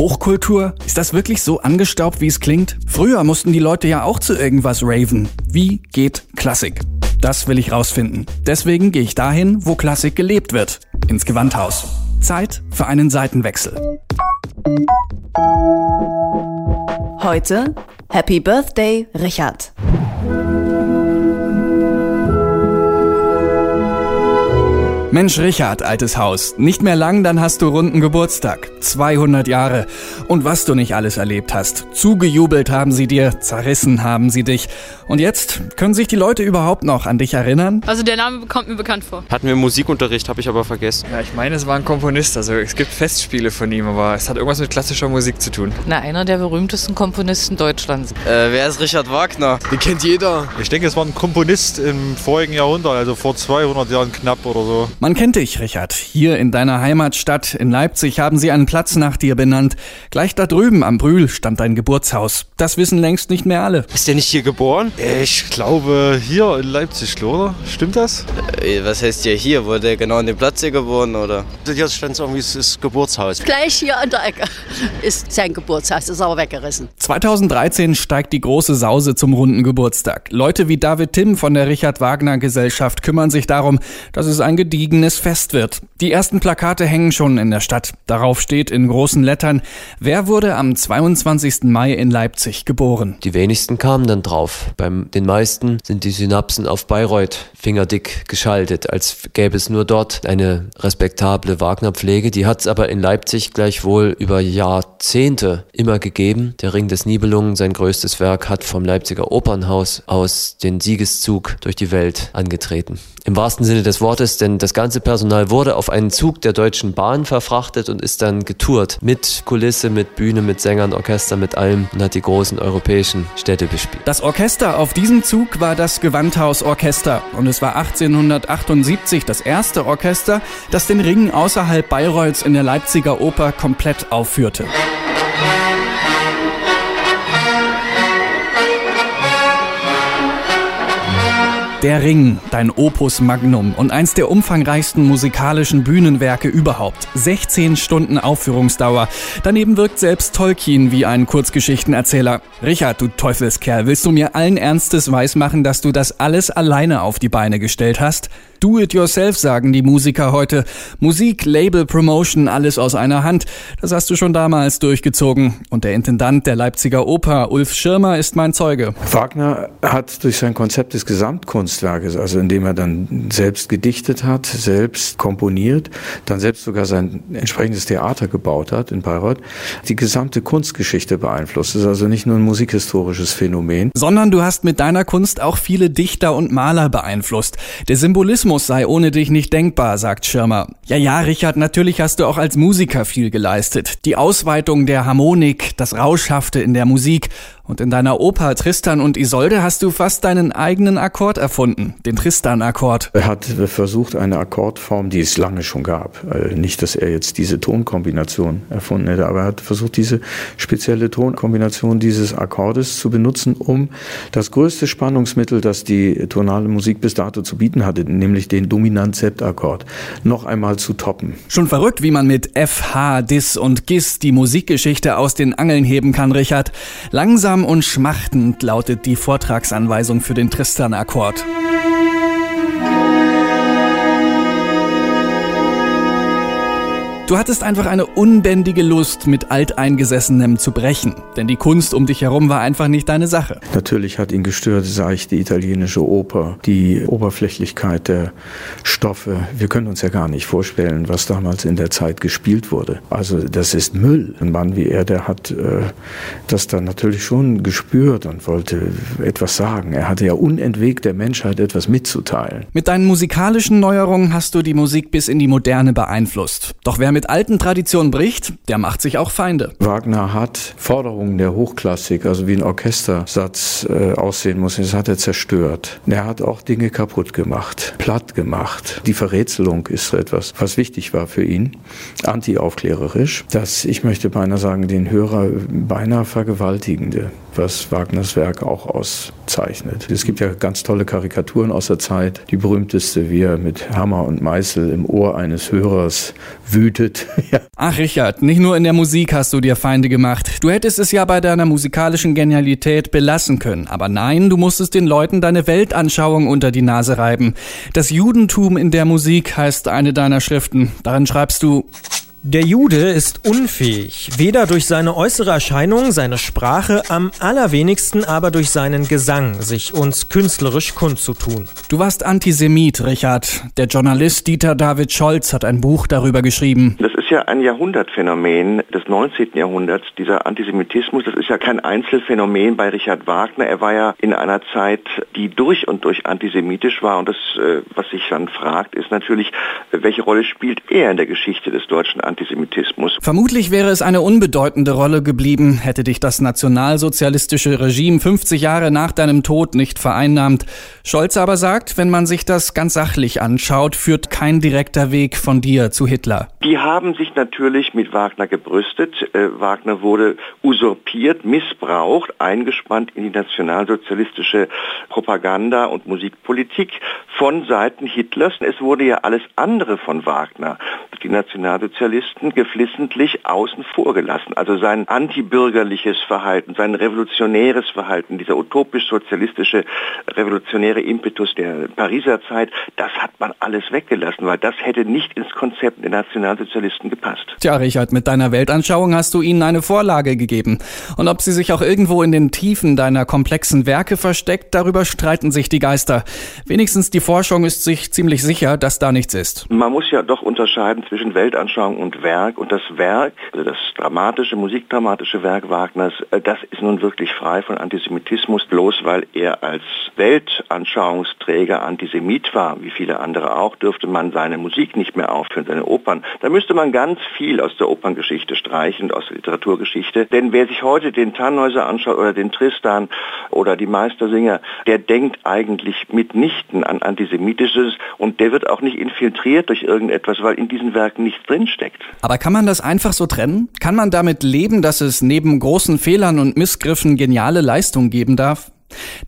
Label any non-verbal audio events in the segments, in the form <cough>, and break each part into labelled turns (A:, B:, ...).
A: Hochkultur? Ist das wirklich so angestaubt, wie es klingt? Früher mussten die Leute ja auch zu irgendwas raven. Wie geht Klassik? Das will ich rausfinden. Deswegen gehe ich dahin, wo Klassik gelebt wird. Ins Gewandhaus. Zeit für einen Seitenwechsel.
B: Heute Happy Birthday, Richard.
A: Mensch, Richard, altes Haus. Nicht mehr lang, dann hast du runden Geburtstag. 200 Jahre. Und was du nicht alles erlebt hast. Zugejubelt haben sie dir, zerrissen haben sie dich. Und jetzt können sich die Leute überhaupt noch an dich erinnern?
C: Also der Name kommt mir bekannt vor.
D: Hatten wir Musikunterricht, habe ich aber vergessen.
E: Ja, ich meine, es war ein Komponist. Also es gibt Festspiele von ihm, aber es hat irgendwas mit klassischer Musik zu tun.
F: Na, einer der berühmtesten Komponisten Deutschlands.
D: Äh, wer ist Richard Wagner?
G: Den kennt jeder.
H: Ich denke, es war ein Komponist im vorigen Jahrhundert, also vor 200 Jahren knapp oder so.
A: Man kennt dich, Richard. Hier in deiner Heimatstadt in Leipzig haben sie einen Platz nach dir benannt. Gleich da drüben am Brühl stand dein Geburtshaus. Das wissen längst nicht mehr alle.
D: Ist der nicht hier geboren?
H: Ich glaube, hier in Leipzig, oder? Stimmt das?
D: Äh, was heißt hier hier? Wurde er genau an dem Platz hier geboren, oder?
G: Hier stand irgendwie das Geburtshaus.
I: Gleich hier an der Ecke ist sein Geburtshaus, ist aber weggerissen.
A: 2013 steigt die große Sause zum runden Geburtstag. Leute wie David Timm von der Richard Wagner Gesellschaft kümmern sich darum, dass es ein gediegenes Fest wird. Die ersten Plakate hängen schon in der Stadt. Darauf steht in großen Lettern, wer wurde am 22. Mai in Leipzig geboren.
J: Die wenigsten kamen dann drauf. Bei den meisten sind die Synapsen auf Bayreuth fingerdick geschaltet, als gäbe es nur dort eine respektable Wagner-Pflege. Die hat es aber in Leipzig gleichwohl über Jahrzehnte immer gegeben. Der Ring des Nibelungen, sein größtes Werk, hat vom Leipziger Opernhaus aus den Siegeszug durch die Welt angetreten. Im wahrsten Sinne des Wortes, denn das ganze Personal wurde auf einen Zug der Deutschen Bahn verfrachtet und ist dann getourt. Mit Kulisse, mit Bühne, mit Sängern, Orchester, mit allem und hat die großen europäischen Städte bespielt.
A: Das Orchester auf diesem Zug war das Gewandhaus Orchester und es war 1878 das erste Orchester, das den Ring außerhalb Bayreuths in der Leipziger Oper komplett aufführte. Der Ring, dein Opus Magnum und eins der umfangreichsten musikalischen Bühnenwerke überhaupt. 16 Stunden Aufführungsdauer. Daneben wirkt selbst Tolkien wie ein Kurzgeschichtenerzähler. Richard, du Teufelskerl, willst du mir allen Ernstes weismachen, dass du das alles alleine auf die Beine gestellt hast? Do it yourself, sagen die Musiker heute. Musik, Label, Promotion, alles aus einer Hand. Das hast du schon damals durchgezogen. Und der Intendant der Leipziger Oper, Ulf Schirmer, ist mein Zeuge.
K: Wagner hat durch sein Konzept des Gesamtkunstwerkes, also indem er dann selbst gedichtet hat, selbst komponiert, dann selbst sogar sein entsprechendes Theater gebaut hat in Bayreuth, die gesamte Kunstgeschichte beeinflusst. Das ist also nicht nur ein musikhistorisches Phänomen.
A: Sondern du hast mit deiner Kunst auch viele Dichter und Maler beeinflusst. Der Symbolismus sei ohne dich nicht denkbar, sagt Schirmer. Ja, ja, Richard, natürlich hast du auch als Musiker viel geleistet. Die Ausweitung der Harmonik, das Rauschhafte in der Musik und in deiner Oper Tristan und Isolde hast du fast deinen eigenen Akkord erfunden, den Tristan-Akkord.
K: Er hat versucht, eine Akkordform, die es lange schon gab. Äh, nicht, dass er jetzt diese Tonkombination erfunden hätte, aber er hat versucht, diese spezielle Tonkombination dieses Akkordes zu benutzen, um das größte Spannungsmittel, das die tonale Musik bis dato zu bieten hatte, nämlich den Dominant-Septakkord, noch einmal zu toppen.
A: Schon verrückt, wie man mit F, H, Dis und Gis die Musikgeschichte aus den Angeln heben kann, Richard. Langsam und schmachtend lautet die Vortragsanweisung für den Tristan-Akkord. Du hattest einfach eine unbändige Lust, mit Alteingesessenem zu brechen. Denn die Kunst um dich herum war einfach nicht deine Sache.
K: Natürlich hat ihn gestört, sage ich, die italienische Oper, die Oberflächlichkeit der Stoffe. Wir können uns ja gar nicht vorstellen, was damals in der Zeit gespielt wurde. Also das ist Müll. Ein Mann wie er, der hat äh, das dann natürlich schon gespürt und wollte etwas sagen. Er hatte ja unentwegt der Menschheit etwas mitzuteilen.
A: Mit deinen musikalischen Neuerungen hast du die Musik bis in die Moderne beeinflusst. Doch wer mit mit alten Traditionen bricht, der macht sich auch Feinde.
K: Wagner hat Forderungen der Hochklassik, also wie ein Orchestersatz äh, aussehen muss, das hat er zerstört. Er hat auch Dinge kaputt gemacht, platt gemacht. Die Verrätselung ist etwas, was wichtig war für ihn, antiaufklärerisch, dass ich möchte beinahe sagen, den Hörer beinahe vergewaltigende was Wagners Werk auch auszeichnet. Es gibt ja ganz tolle Karikaturen aus der Zeit. Die berühmteste, wie er mit Hammer und Meißel im Ohr eines Hörers wütet. <laughs>
A: ja. Ach Richard, nicht nur in der Musik hast du dir Feinde gemacht. Du hättest es ja bei deiner musikalischen Genialität belassen können. Aber nein, du musstest den Leuten deine Weltanschauung unter die Nase reiben. Das Judentum in der Musik heißt eine deiner Schriften. Darin schreibst du,
C: der Jude ist unfähig, weder durch seine äußere Erscheinung, seine Sprache, am allerwenigsten aber durch seinen Gesang, sich uns künstlerisch kundzutun.
A: Du warst Antisemit, Richard. Der Journalist Dieter David Scholz hat ein Buch darüber geschrieben.
L: Das ist ja ein Jahrhundertphänomen des 19. Jahrhunderts, dieser Antisemitismus. Das ist ja kein Einzelfänomen bei Richard Wagner. Er war ja in einer Zeit, die durch und durch antisemitisch war. Und das, äh, was sich dann fragt, ist natürlich, welche Rolle spielt er in der Geschichte des deutschen Antisemitismus.
A: Vermutlich wäre es eine unbedeutende Rolle geblieben, hätte dich das nationalsozialistische Regime 50 Jahre nach deinem Tod nicht vereinnahmt. Scholz aber sagt, wenn man sich das ganz sachlich anschaut, führt kein direkter Weg von dir zu Hitler.
L: Die haben sich natürlich mit Wagner gebrüstet. Äh, Wagner wurde usurpiert, missbraucht, eingespannt in die nationalsozialistische Propaganda und Musikpolitik von Seiten Hitlers. Es wurde ja alles andere von Wagner, die Nationalsozialisten, geflissentlich außen vor gelassen. Also sein antibürgerliches Verhalten, sein revolutionäres Verhalten, dieser utopisch-sozialistische revolutionäre Impetus der Pariser Zeit, das hat man alles weggelassen, weil das hätte nicht ins Konzept der Nationalsozialisten gepasst.
A: Tja, Richard, mit deiner Weltanschauung hast du ihnen eine Vorlage gegeben. Und ob sie sich auch irgendwo in den Tiefen deiner komplexen Werke versteckt, darüber streiten sich die Geister. Wenigstens die Forschung ist sich ziemlich sicher, dass da nichts ist.
L: Man muss ja doch unterscheiden zwischen Weltanschauung und Werk. Und das Werk, also das dramatische, musikdramatische Werk Wagners, äh, das ist nun wirklich frei von Antisemitismus, bloß weil er als Weltanschauungsträger Antisemit war, wie viele andere auch, dürfte man seine Musik nicht mehr aufführen, seine Opern. Da müsste man ganz viel aus der Operngeschichte streichen, aus der Literaturgeschichte. Denn wer sich heute den Tannhäuser anschaut oder den Tristan oder die Meistersinger, der denkt eigentlich mitnichten an Antisemitisches und der wird auch nicht infiltriert durch irgendetwas, weil in diesen Werken nichts drinsteckt.
A: Aber kann man das einfach so trennen? Kann man damit leben, dass es neben großen Fehlern und Missgriffen geniale Leistungen geben darf?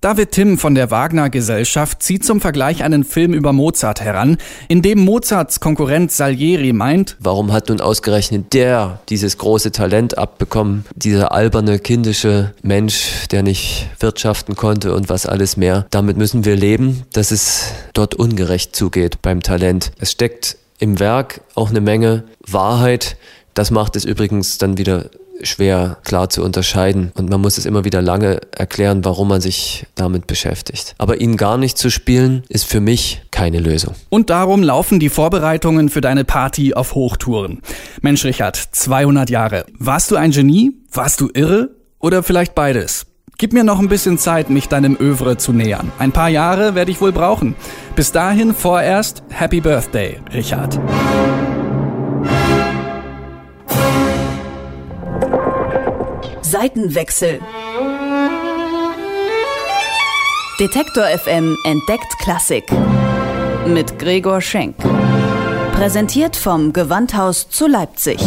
A: David Timm von der Wagner Gesellschaft zieht zum Vergleich einen Film über Mozart heran, in dem Mozarts Konkurrent Salieri meint,
J: warum hat nun ausgerechnet der dieses große Talent abbekommen, dieser alberne, kindische Mensch, der nicht wirtschaften konnte und was alles mehr. Damit müssen wir leben, dass es dort ungerecht zugeht beim Talent. Es steckt im Werk auch eine Menge Wahrheit. Das macht es übrigens dann wieder schwer klar zu unterscheiden und man muss es immer wieder lange erklären, warum man sich damit beschäftigt. Aber ihn gar nicht zu spielen, ist für mich keine Lösung.
A: Und darum laufen die Vorbereitungen für deine Party auf Hochtouren. Mensch, Richard, 200 Jahre. Warst du ein Genie? Warst du irre? Oder vielleicht beides? Gib mir noch ein bisschen Zeit, mich deinem Övre zu nähern. Ein paar Jahre werde ich wohl brauchen. Bis dahin vorerst Happy Birthday, Richard.
B: Seitenwechsel. Detektor FM entdeckt Klassik. Mit Gregor Schenk. Präsentiert vom Gewandhaus zu Leipzig.